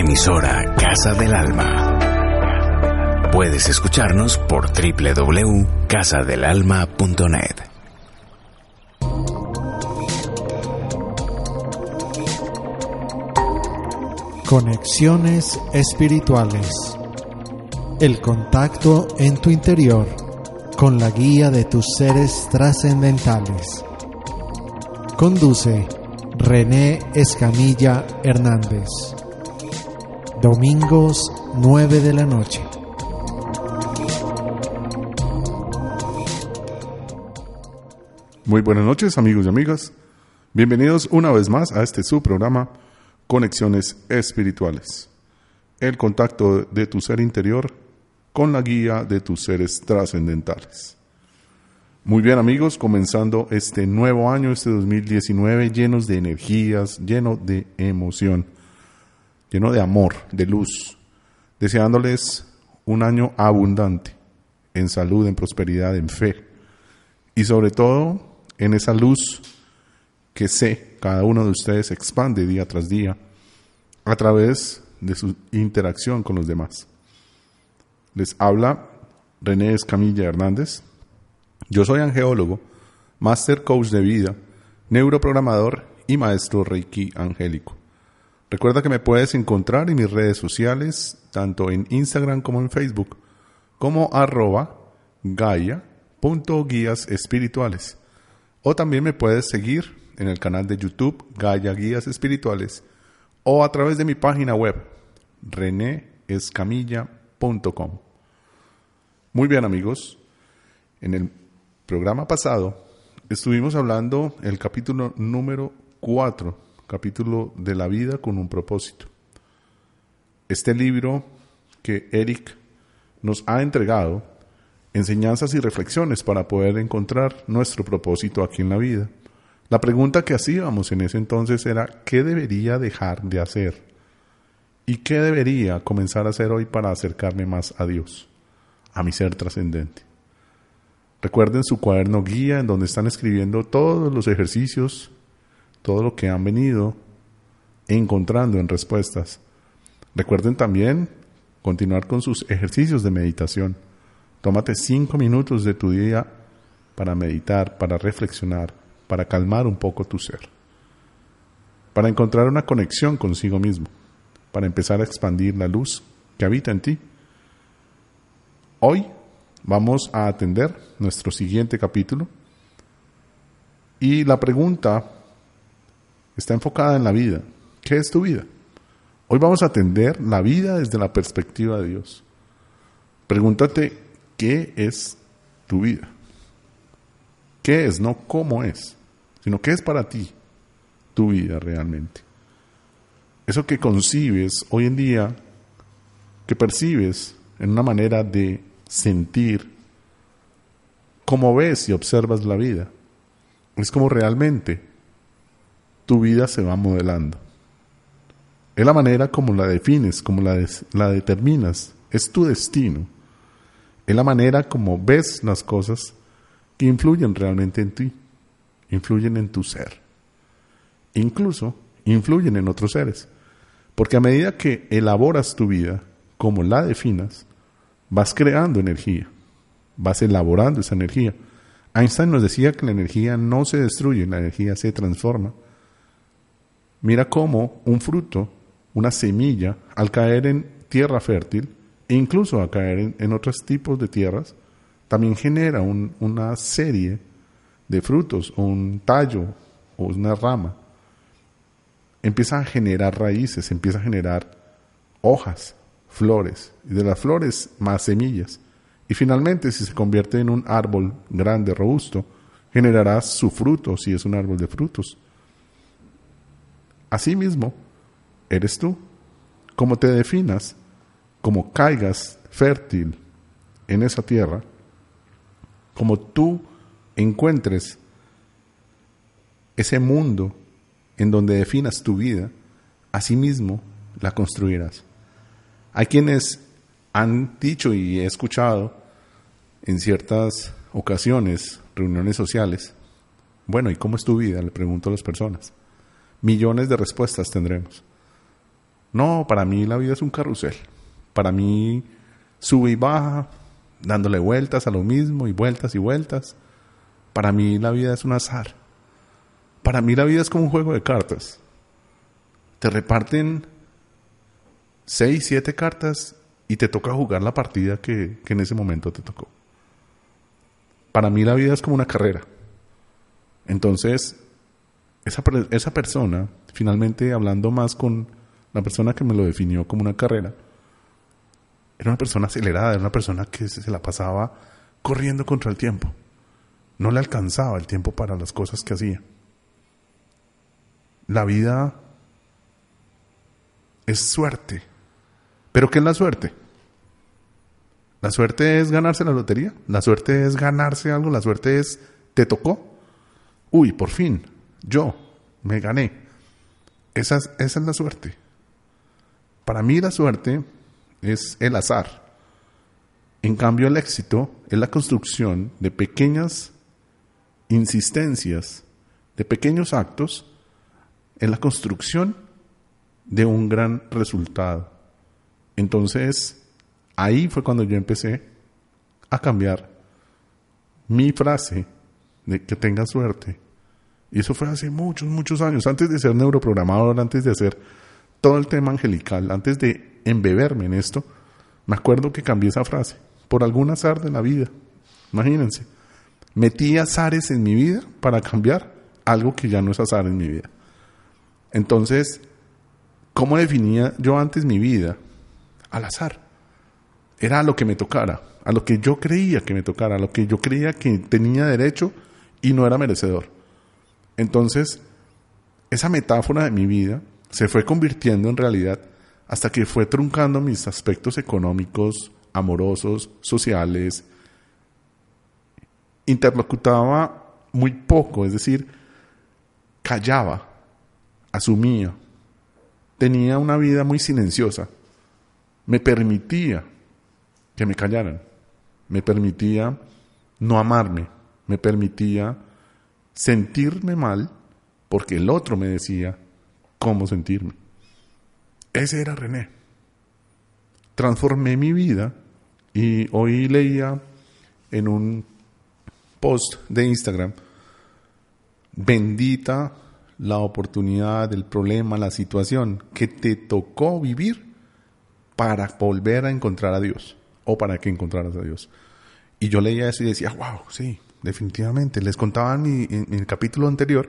Emisora Casa del Alma. Puedes escucharnos por www.casadelalma.net. Conexiones espirituales. El contacto en tu interior con la guía de tus seres trascendentales. Conduce René Escamilla Hernández. Domingos 9 de la noche. Muy buenas noches amigos y amigas. Bienvenidos una vez más a este su programa Conexiones Espirituales. El contacto de tu ser interior con la guía de tus seres trascendentales. Muy bien amigos, comenzando este nuevo año, este 2019, llenos de energías, lleno de emoción lleno de amor, de luz, deseándoles un año abundante en salud, en prosperidad, en fe y sobre todo en esa luz que sé cada uno de ustedes expande día tras día a través de su interacción con los demás. Les habla René Escamilla Hernández. Yo soy angeólogo, máster coach de vida, neuroprogramador y maestro Reiki angélico. Recuerda que me puedes encontrar en mis redes sociales, tanto en Instagram como en Facebook, como arroba gaia.guías espirituales. O también me puedes seguir en el canal de YouTube Gaia Guías Espirituales o a través de mi página web reneescamilla.com. Muy bien amigos, en el programa pasado estuvimos hablando el capítulo número 4 capítulo de la vida con un propósito. Este libro que Eric nos ha entregado, enseñanzas y reflexiones para poder encontrar nuestro propósito aquí en la vida. La pregunta que hacíamos en ese entonces era, ¿qué debería dejar de hacer? ¿Y qué debería comenzar a hacer hoy para acercarme más a Dios, a mi ser trascendente? Recuerden su cuaderno guía en donde están escribiendo todos los ejercicios todo lo que han venido encontrando en respuestas. Recuerden también continuar con sus ejercicios de meditación. Tómate cinco minutos de tu día para meditar, para reflexionar, para calmar un poco tu ser, para encontrar una conexión consigo mismo, para empezar a expandir la luz que habita en ti. Hoy vamos a atender nuestro siguiente capítulo y la pregunta está enfocada en la vida. ¿Qué es tu vida? Hoy vamos a atender la vida desde la perspectiva de Dios. Pregúntate, ¿qué es tu vida? ¿Qué es? No cómo es, sino qué es para ti tu vida realmente. Eso que concibes hoy en día, que percibes en una manera de sentir, cómo ves y observas la vida, es como realmente tu vida se va modelando. Es la manera como la defines, como la, la determinas. Es tu destino. Es la manera como ves las cosas que influyen realmente en ti, influyen en tu ser. Incluso influyen en otros seres. Porque a medida que elaboras tu vida, como la definas, vas creando energía, vas elaborando esa energía. Einstein nos decía que la energía no se destruye, la energía se transforma. Mira cómo un fruto, una semilla, al caer en tierra fértil, e incluso al caer en, otros tipos de tierras, también genera una serie de frutos, un tallo, o una rama. Empieza a generar raíces, empieza a generar hojas, flores, y de las flores más semillas. Y finalmente, si se convierte en un árbol grande, robusto, generará su fruto si es un árbol de frutos. Asimismo, eres tú. Como te definas, como caigas fértil en esa tierra, como tú encuentres ese mundo en donde definas tu vida, asimismo la construirás. Hay quienes han dicho y he escuchado en ciertas ocasiones, reuniones sociales, bueno, ¿y cómo es tu vida? Le pregunto a las personas. Millones de respuestas tendremos. No, para mí la vida es un carrusel. Para mí sube y baja, dándole vueltas a lo mismo y vueltas y vueltas. Para mí la vida es un azar. Para mí la vida es como un juego de cartas. Te reparten seis, siete cartas y te toca jugar la partida que, en ese momento te tocó. Para mí la vida es como una carrera. Entonces, esa, esa persona, finalmente hablando más con la persona que me lo definió como una carrera, era una persona acelerada, era una persona que se la pasaba corriendo contra el tiempo. No le alcanzaba el tiempo para las cosas que hacía. La vida es suerte. ¿Pero qué es la suerte? La suerte es ganarse la lotería. La suerte es ganarse algo. La suerte es, te tocó. Uy, por fin, yo me gané. Esa es, esa es la suerte. Para mí la suerte es el azar. En cambio el éxito es la construcción de pequeñas insistencias, de pequeños actos en la construcción de un gran resultado. Entonces, ahí fue cuando yo empecé a cambiar mi frase de que tenga suerte. Y eso fue hace muchos, muchos años, antes de ser neuroprogramador, antes de hacer todo el tema angelical, antes de embeberme en esto, me acuerdo que cambié esa frase por algún azar de la vida. Imagínense, metí azares en mi vida para cambiar algo que ya no es azar en mi vida. Entonces, ¿cómo definía yo antes mi vida? Al azar. Era a lo que me tocara, a lo que yo creía que me tocara, a lo que yo creía que tenía derecho y no era merecedor. Entonces, esa metáfora de mi vida se fue convirtiendo en realidad hasta que fue truncando mis aspectos económicos, amorosos, sociales. Interlocutaba muy poco, es decir, callaba asumía, tenía una vida muy silenciosa, me permitía que me callaran, me permitía no amarme, me permitía sentirme mal porque el otro me decía cómo sentirme. Ese era René. Transformé mi vida y hoy leía en un post de Instagram, bendita la oportunidad, el problema, la situación que te tocó vivir para volver a encontrar a Dios o para que encontraras a Dios. Y yo leía eso y decía, wow, sí, definitivamente. Les contaba en, el capítulo anterior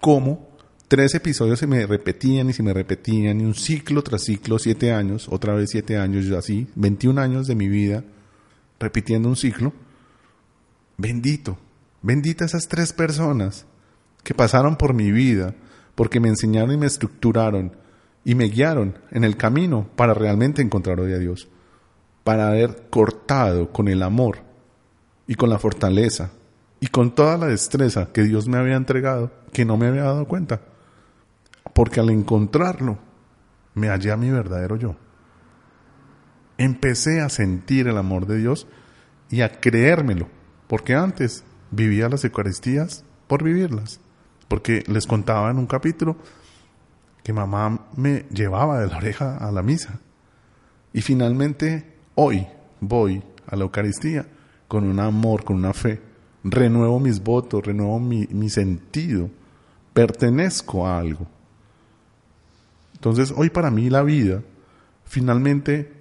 cómo tres episodios se me repetían y se me repetían y un ciclo tras ciclo, siete años, otra vez siete años, yo así, 21 años de mi vida repitiendo un ciclo. Bendito, bendita esas tres personas que pasaron por mi vida, porque me enseñaron y me estructuraron y me guiaron en el camino para realmente encontrar hoy a Dios, para haber cortado con el amor y con la fortaleza y con toda la destreza que Dios me había entregado, que no me había dado cuenta, porque al encontrarlo me hallé a mi verdadero yo. Empecé a sentir el amor de Dios y a creérmelo, porque antes vivía las Eucaristías por vivirlas porque les contaba en un capítulo que mamá me llevaba de la oreja a la misa. Y finalmente hoy voy a la Eucaristía con un amor, con una fe. Renuevo mis votos, renuevo mi, mi sentido. Pertenezco a algo. Entonces hoy para mí la vida finalmente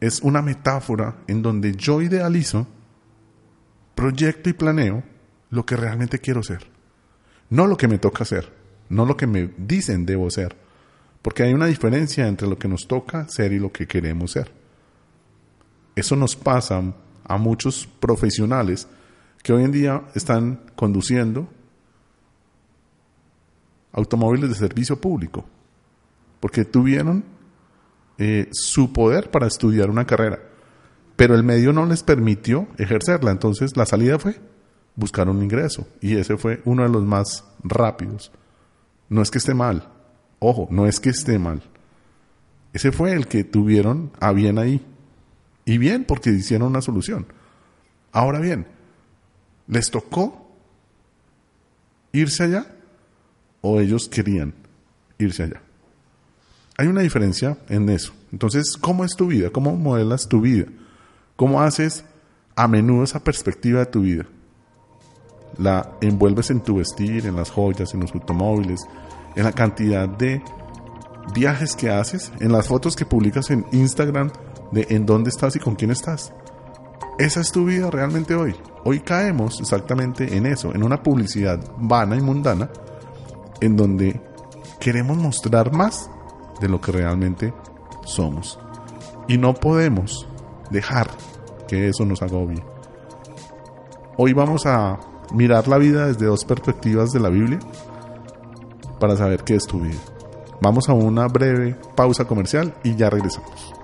es una metáfora en donde yo idealizo, proyecto y planeo lo que realmente quiero ser. No lo que me toca hacer, no lo que me dicen debo ser, porque hay una diferencia entre lo que nos toca ser y lo que queremos ser. Eso nos pasa a muchos profesionales que hoy en día están conduciendo automóviles de servicio público, porque tuvieron eh, su poder para estudiar una carrera, pero el medio no les permitió ejercerla, entonces la salida fue buscar un ingreso, y ese fue uno de los más rápidos. No es que esté mal, ojo, no es que esté mal. Ese fue el que tuvieron a bien ahí. Y bien porque hicieron una solución. Ahora bien, ¿les tocó irse allá o ellos querían irse allá? Hay una diferencia en eso. Entonces, ¿cómo es tu vida? ¿Cómo modelas tu vida? ¿Cómo haces a menudo esa perspectiva de tu vida? La envuelves en tu vestir, en las joyas, en los automóviles, en la cantidad de viajes que haces, en las fotos que publicas en Instagram de en dónde estás y con quién estás. Esa es tu vida realmente hoy. Hoy caemos exactamente en eso, en una publicidad vana y mundana, en donde queremos mostrar más de lo que realmente somos. Y no podemos dejar que eso nos agobie. Hoy vamos a mirar la vida desde dos perspectivas de la Biblia para saber qué es tu vida. Vamos a una breve pausa comercial y ya regresamos.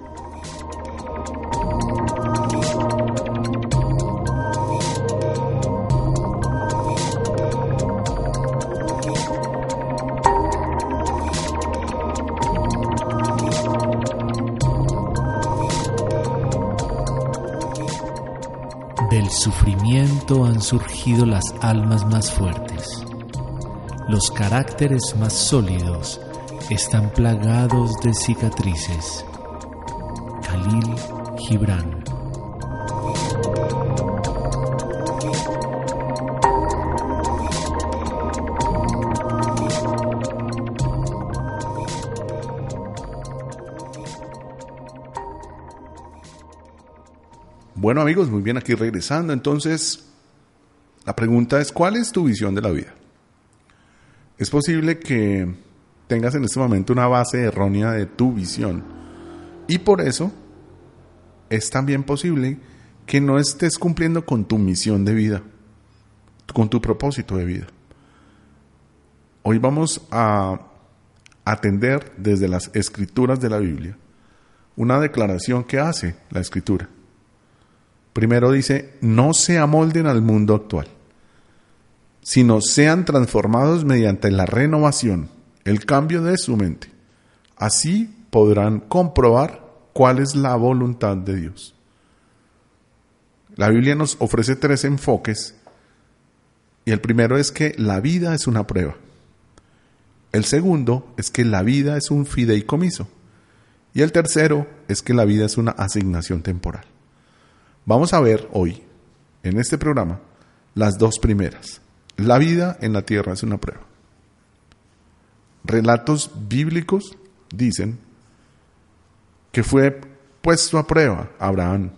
Sufrimiento han surgido las almas más fuertes. Los caracteres más sólidos están plagados de cicatrices. Khalil Gibran Bueno amigos, muy bien aquí regresando. Entonces, la pregunta es, ¿cuál es tu visión de la vida? Es posible que tengas en este momento una base errónea de tu visión. Y por eso es también posible que no estés cumpliendo con tu misión de vida, con tu propósito de vida. Hoy vamos a atender desde las escrituras de la Biblia una declaración que hace la escritura. Primero dice, no se amolden al mundo actual, sino sean transformados mediante la renovación el cambio de su mente. Así podrán comprobar cuál es la voluntad de Dios. La Biblia nos ofrece tres enfoques y el primero es que la vida es una prueba. El segundo es que la vida es un fideicomiso. Y el tercero es que la vida es una asignación temporal. Vamos a ver hoy, en este programa, las dos primeras. La vida en la tierra es una prueba relatos bíblicos dicen que fue puesto a prueba Abraham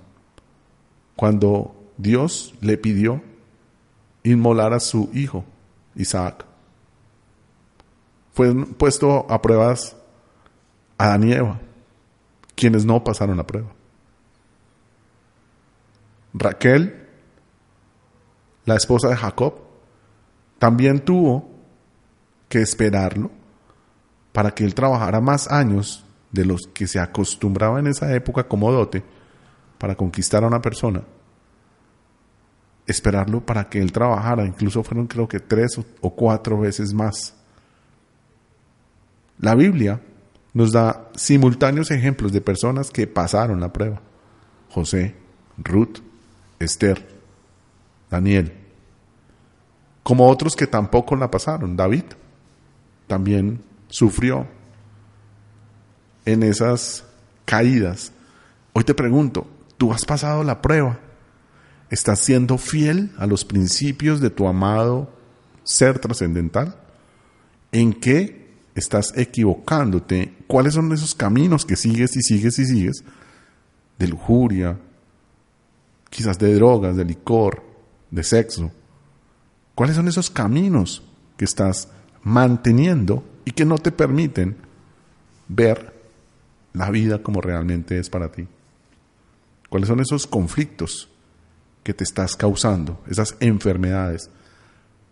cuando Dios le pidió inmolar a su hijo Isaac. Fue puesto a pruebas a Daniela, quienes no pasaron la prueba. Raquel, la esposa de Jacob, también tuvo que esperarlo para que él trabajara más años de los que se acostumbraba en esa época como dote para conquistar a una persona, esperarlo para que él trabajara, incluso fueron creo que tres o cuatro veces más. La Biblia nos da simultáneos ejemplos de personas que pasaron la prueba. José, Ruth, Esther, Daniel, como otros que tampoco la pasaron. David también sufrió en esas caídas. Hoy te pregunto, ¿tú has pasado la prueba? ¿Estás siendo fiel a los principios de tu amado ser trascendental? ¿En qué estás equivocándote? ¿Cuáles son esos caminos que sigues y sigues y sigues? De lujuria, quizás de drogas, de licor, de sexo. ¿Cuáles son esos caminos que estás manteniendo y que no te permiten ver la vida como realmente es para ti. ¿Cuáles son esos conflictos que te estás causando, esas enfermedades.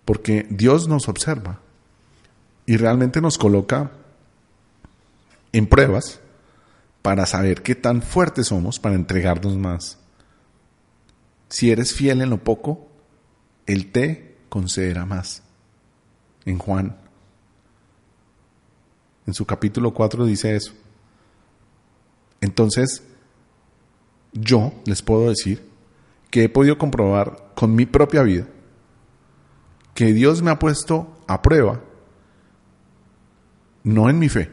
Porque Dios nos observa y realmente nos coloca en pruebas para saber qué tan fuertes somos para entregarnos más. Si eres fiel en lo poco, Él te concederá más. En Juan, en su capítulo 4 dice eso. Entonces, yo les puedo decir que he podido comprobar con mi propia vida que Dios me ha puesto a prueba, no en mi fe,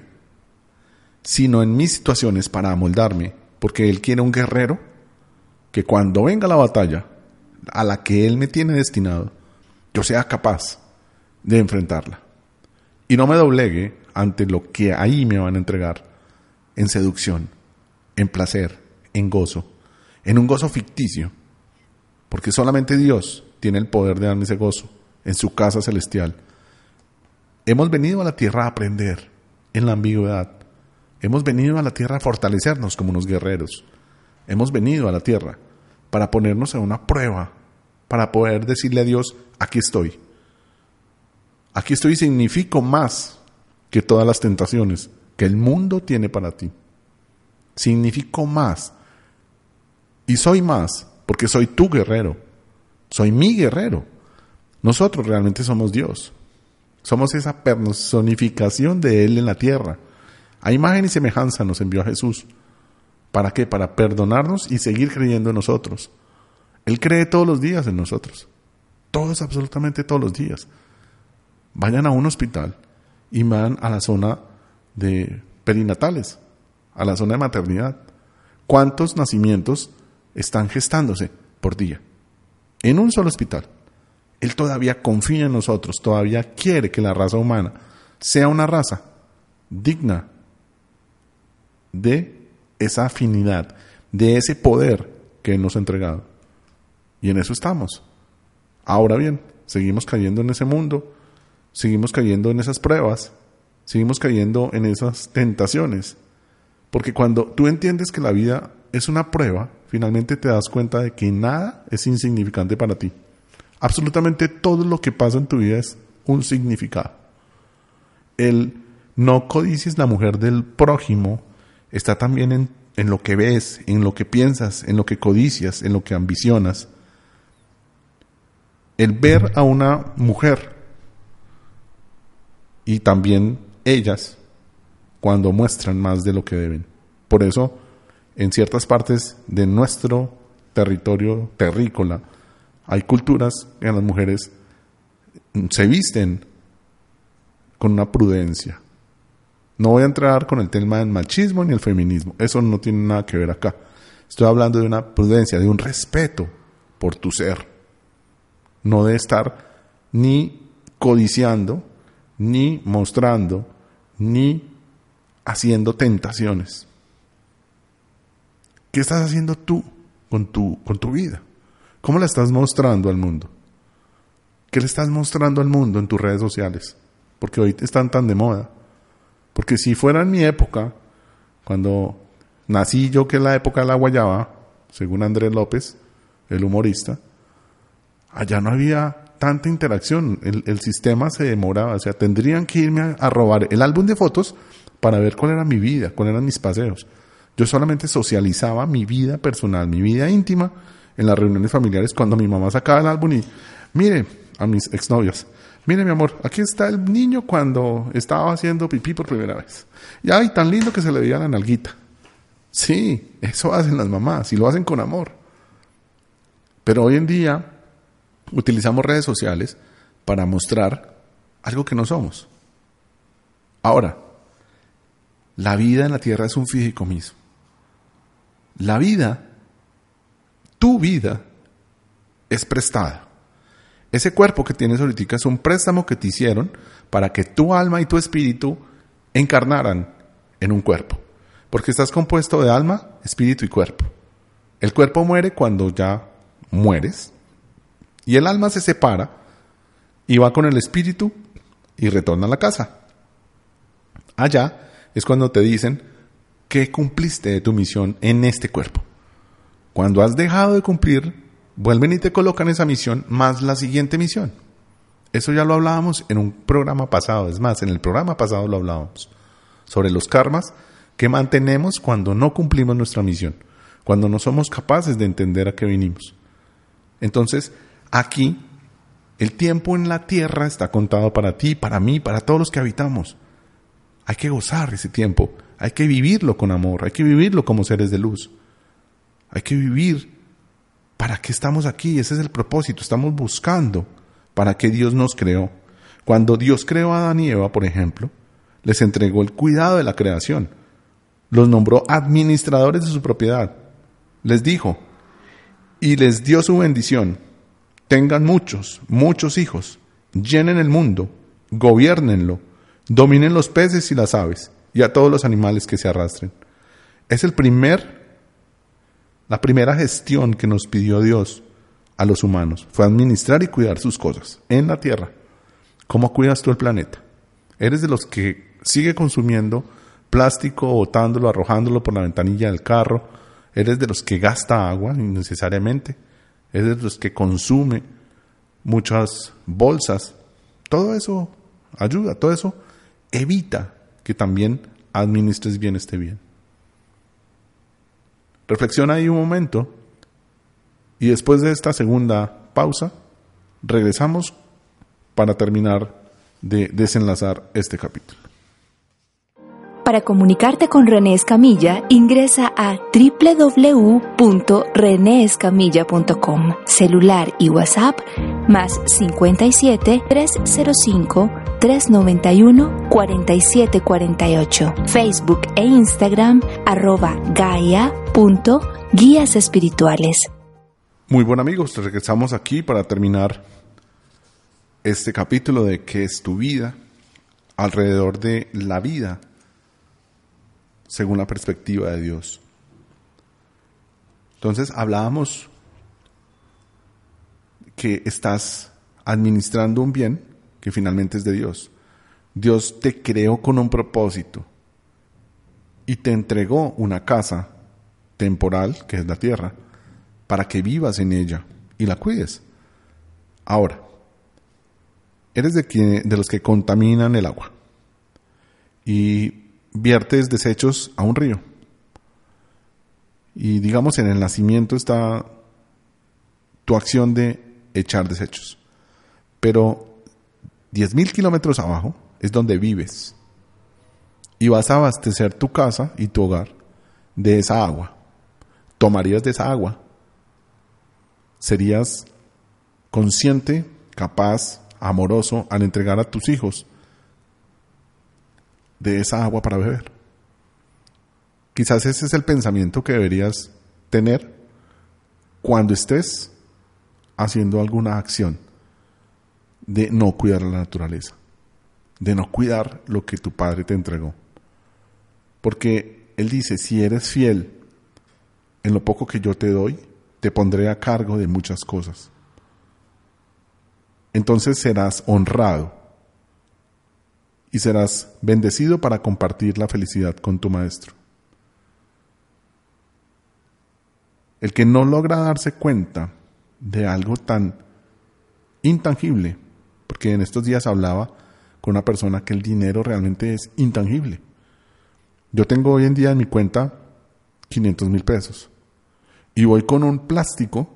sino en mis situaciones para amoldarme, porque Él quiere un guerrero que cuando venga la batalla a la que Él me tiene destinado, yo sea capaz de enfrentarla. Y no me doblegue ante lo que ahí me van a entregar en seducción, en placer, en gozo, en un gozo ficticio, porque solamente Dios tiene el poder de darme ese gozo en su casa celestial. Hemos venido a la tierra a aprender en la ambigüedad, Hemos venido a la tierra a fortalecernos como unos guerreros. Hemos venido a la tierra para ponernos a una prueba, para poder decirle a Dios, aquí estoy. Aquí estoy y más que todas las tentaciones que el mundo tiene para ti. Significo más. Y soy más porque soy tu guerrero. Soy mi guerrero. Nosotros realmente somos Dios. Somos esa personificación de Él en la tierra. A imagen y semejanza nos envió a Jesús. ¿Para qué? Para perdonarnos y seguir creyendo en nosotros. Él cree todos los días en nosotros. Todos, absolutamente todos los días. Vayan a un hospital y van a la zona de perinatales, a la zona de maternidad. ¿Cuántos nacimientos están gestándose por día? En un solo hospital. Él todavía confía en nosotros, todavía quiere que la raza humana sea una raza digna de esa afinidad, de ese poder que nos ha entregado. Y en eso estamos. Ahora bien, seguimos cayendo en ese mundo, seguimos cayendo en esas pruebas, seguimos cayendo en esas tentaciones. Porque cuando tú entiendes que la vida es una prueba, finalmente te das cuenta de que nada es insignificante para ti. Absolutamente todo lo que pasa en tu vida es un significado. El no codicies la mujer del prójimo está también en, lo que ves, en lo que piensas, en lo que codicias, en lo que ambicionas. El ver a una mujer y también ellas cuando muestran más de lo que deben. Por eso, en ciertas partes de nuestro territorio terrícola, hay culturas en las mujeres se visten con una prudencia, no voy a entrar con el tema del machismo ni el feminismo. Eso no tiene nada que ver acá. Estoy hablando de una prudencia, de un respeto por tu ser. No de estar ni codiciando, ni mostrando, ni haciendo tentaciones. ¿Qué estás haciendo tú con tu, con tu vida? ¿Cómo la estás mostrando al mundo? ¿Qué le estás mostrando al mundo en tus redes sociales? Porque hoy están tan de moda. Porque si fuera en mi época, cuando nací yo, que es la época de la guayaba, según Andrés López, el humorista, allá no había tanta interacción, el, sistema se demoraba, o sea, tendrían que irme a, robar el álbum de fotos para ver cuál era mi vida, cuáles eran mis paseos. Yo solamente socializaba mi vida personal, mi vida íntima en las reuniones familiares cuando mi mamá sacaba el álbum y, mire, a mis exnovias, Mire, mi amor, aquí está el niño cuando estaba haciendo pipí por primera vez. Y ay, tan lindo que se le veía la nalguita. Sí, eso hacen las mamás y lo hacen con amor. Pero hoy en día utilizamos redes sociales para mostrar algo que no somos. Ahora, la vida en la tierra es un fideicomiso. La vida, tu vida, es prestada. Ese cuerpo que tienes ahorita es un préstamo que te hicieron para que tu alma y tu espíritu encarnaran en un cuerpo. Porque estás compuesto de alma, espíritu y cuerpo. El cuerpo muere cuando ya mueres y el alma se separa y va con el espíritu y retorna a la casa. Allá es cuando te dicen que cumpliste de tu misión en este cuerpo. Cuando has dejado de cumplir vuelven y te colocan esa misión más la siguiente misión. Eso ya lo hablábamos en un programa pasado, es más, en el programa pasado lo hablábamos, sobre los karmas que mantenemos cuando no cumplimos nuestra misión, cuando no somos capaces de entender a qué vinimos. Entonces, aquí, el tiempo en la tierra está contado para ti, para mí, para todos los que habitamos. Hay que gozar ese tiempo, hay que vivirlo con amor, hay que vivirlo como seres de luz. Hay que vivir para qué estamos aquí, ese es el propósito, estamos buscando para qué Dios nos creó. Cuando Dios creó a Adán y Eva, por ejemplo, les entregó el cuidado de la creación, los nombró administradores de su propiedad, les dijo y les dio su bendición, tengan muchos, muchos hijos, llenen el mundo, gobiernenlo, dominen los peces y las aves y a todos los animales que se arrastren. Es el primer, la primera gestión que nos pidió Dios a los humanos, fue administrar y cuidar sus cosas en la tierra. ¿Cómo cuidas tú el planeta? ¿Eres de los que sigue consumiendo plástico, botándolo, arrojándolo por la ventanilla del carro? ¿Eres de los que gasta agua innecesariamente? ¿Eres de los que consume muchas bolsas? Todo eso ayuda, todo eso evita que también administres bien este bien. Reflexiona ahí un momento y después de esta segunda pausa regresamos para terminar de desenlazar este capítulo. Para comunicarte con René Escamilla, ingresa a www.renescamilla.com. Celular y WhatsApp más 57 305 391 4748. Facebook e Instagram arroba gaia.guías espirituales. Muy buen amigos, regresamos aquí para terminar este capítulo de ¿Qué es tu vida? alrededor de la vida según la perspectiva de Dios. Entonces hablábamos que estás administrando un bien que finalmente es de Dios. Dios te creó con un propósito y te entregó una casa temporal, que es la tierra, para que vivas en ella y la cuides. Ahora, eres de, de los que contaminan el agua y viertes desechos a un río. Y digamos, en el nacimiento está tu acción de echar desechos. Pero 10.000 kilómetros abajo es donde vives. Y vas a abastecer tu casa y tu hogar de esa agua. Tomarías de esa agua. Serías consciente, capaz, amoroso al entregar a tus hijos de esa agua para beber. Quizás ese es el pensamiento que deberías tener cuando estés haciendo alguna acción de no cuidar la naturaleza, de no cuidar lo que tu padre te entregó. Porque Él dice, si eres fiel en lo poco que yo te doy, te pondré a cargo de muchas cosas. Entonces serás honrado y serás bendecido para compartir la felicidad con tu maestro. El que no logra darse cuenta de algo tan intangible, porque en estos días hablaba con una persona que el dinero realmente es intangible. Yo tengo hoy en día en mi cuenta 500 mil pesos y voy con un plástico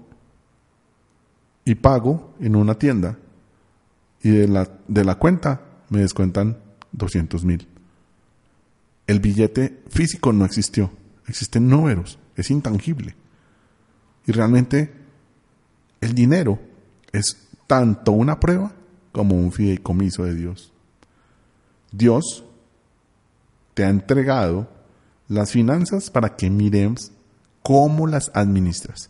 y pago en una tienda y de la, de la cuenta me descuentan 200 mil. El billete físico no existió, existen números, es intangible. Y realmente el dinero es tanto una prueba como un fideicomiso de Dios. Dios te ha entregado las finanzas para que miremos cómo las administras,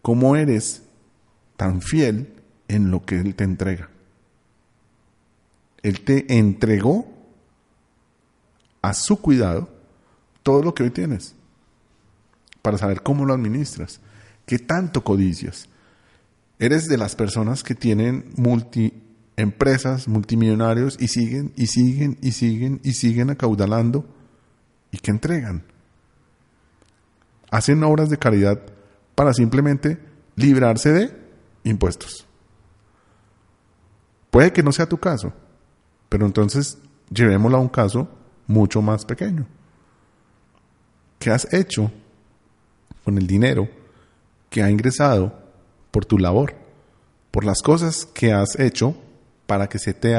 cómo eres tan fiel en lo que Él te entrega. Él te entregó a su cuidado todo lo que hoy tienes para saber cómo lo administras, qué tanto codicias. Eres de las personas que tienen multi empresas, multimillonarios y siguen y siguen y siguen y siguen acaudalando y que entregan. Hacen obras de caridad para simplemente librarse de impuestos. Puede que no sea tu caso, pero entonces llevémoslo a un caso mucho más pequeño. ¿Qué has hecho con el dinero que ha ingresado por tu labor? Por las cosas que has hecho para que se te,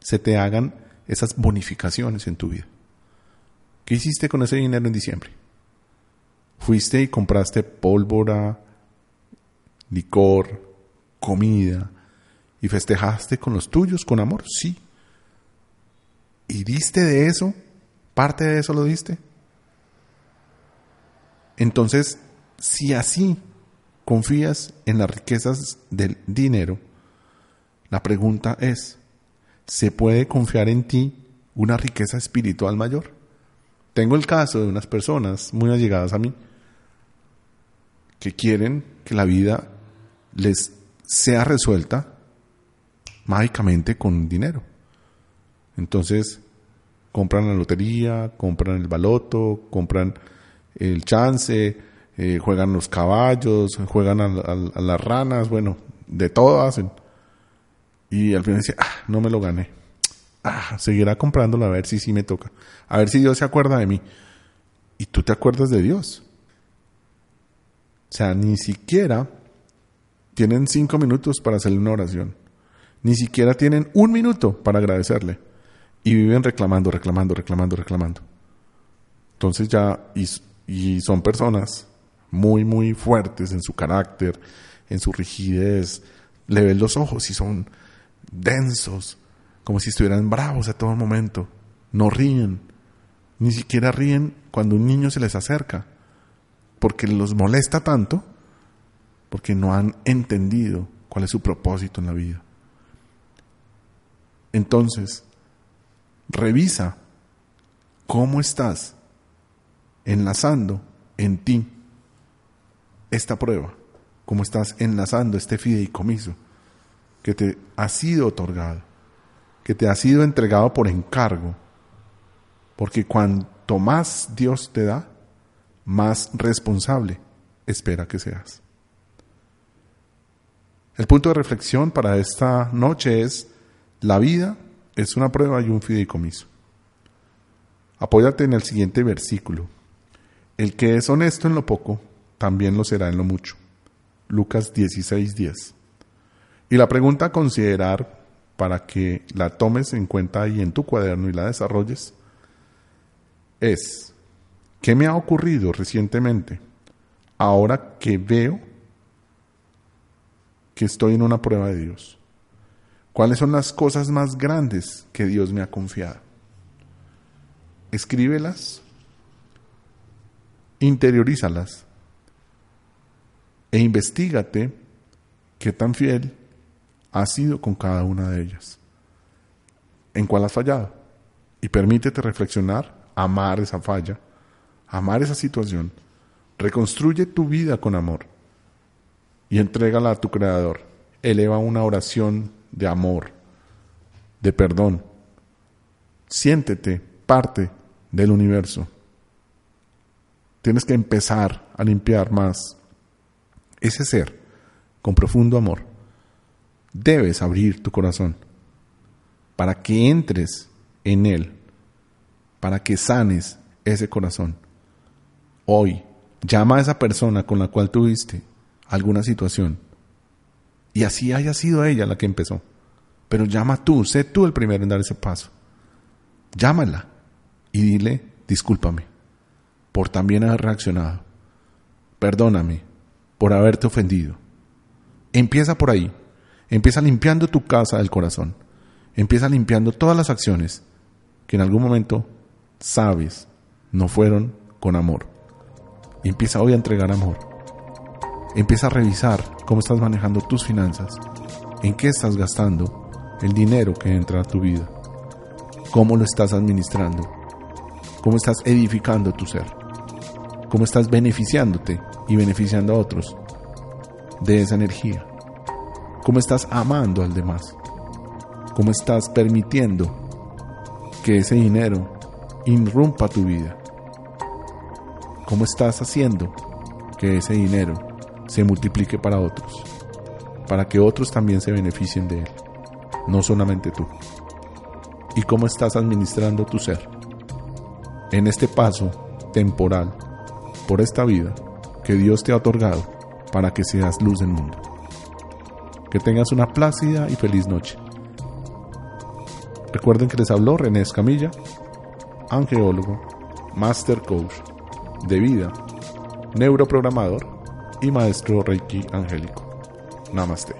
se te hagan esas bonificaciones en tu vida. ¿Qué hiciste con ese dinero en diciembre? ¿Fuiste y compraste pólvora, licor, comida y festejaste con los tuyos con amor? Sí. ¿Y diste de eso? ¿Parte de eso lo diste? Entonces, si así confías en las riquezas del dinero, la pregunta es, ¿se puede confiar en ti una riqueza espiritual mayor? Tengo el caso de unas personas muy allegadas a mí que quieren que la vida les sea resuelta mágicamente con dinero. Entonces, compran la lotería, compran el baloto, compran el chance, eh, juegan los caballos, juegan a, las ranas, bueno, de hacen. Y al final dice, ah, no me lo gané. Ah, seguirá comprándolo a ver si sí me toca. A ver si Dios se acuerda de mí. Y tú te acuerdas de Dios. O sea, ni siquiera tienen cinco minutos para hacerle una oración. Ni siquiera tienen un minuto para agradecerle. Y viven reclamando, reclamando, reclamando, reclamando. Entonces ya, y, y son personas muy, muy fuertes en su carácter, en su rigidez. Le ven los ojos y son densos, como si estuvieran bravos a todo momento. No ríen, ni siquiera ríen cuando un niño se les acerca, porque los molesta tanto, porque no han entendido cuál es su propósito en la vida. Entonces, revisa cómo estás enlazando en ti esta prueba, cómo estás enlazando este fideicomiso que te ha sido otorgado, que te ha sido entregado por encargo, porque cuanto más Dios te da, más responsable espera que seas. El punto de reflexión para esta noche es, la vida es una prueba y un fideicomiso. Apóyate en el siguiente versículo. El que es honesto en lo poco, también lo será en lo mucho. Lucas 16:10. Y la pregunta a considerar para que la tomes en cuenta ahí en tu cuaderno y la desarrolles es, ¿qué me ha ocurrido recientemente ahora que veo que estoy en una prueba de Dios? ¿Cuáles son las cosas más grandes que Dios me ha confiado? Escríbelas, interiorízalas e investigate qué tan fiel has sido con cada una de ellas. ¿En cuál has fallado? Y permítete reflexionar, amar esa falla, amar esa situación. Reconstruye tu vida con amor y entrégala a tu Creador. Eleva una oración de amor, de perdón. Siéntete parte del universo. Tienes que empezar a limpiar más ese ser con profundo amor. Debes abrir tu corazón para que entres en él, para que sanes ese corazón. Hoy, llama a esa persona con la cual tuviste alguna situación y así haya sido ella la que empezó. Pero llama tú, sé tú el primero en dar ese paso. Llámala y dile, discúlpame por también haber reaccionado. Perdóname por haberte ofendido. Empieza por ahí. Empieza limpiando tu casa del corazón. Empieza limpiando todas las acciones que en algún momento sabes no fueron con amor. Empieza hoy a entregar amor. Empieza a revisar cómo estás manejando tus finanzas, en qué estás gastando el dinero que entra a tu vida, cómo lo estás administrando, cómo estás edificando tu ser, cómo estás beneficiándote y beneficiando a otros de esa energía, cómo estás amando al demás, cómo estás permitiendo que ese dinero irrumpa tu vida, cómo estás haciendo que ese dinero se multiplique para otros, para que otros también se beneficien de él, no solamente tú. ¿Y cómo estás administrando tu ser? En este paso temporal por esta vida que Dios te ha otorgado para que seas luz del mundo. Que tengas una plácida y feliz noche. Recuerden que les habló René Escamilla, angeólogo, master coach de vida, neuroprogramador y maestro Reiki angélico. Namaste.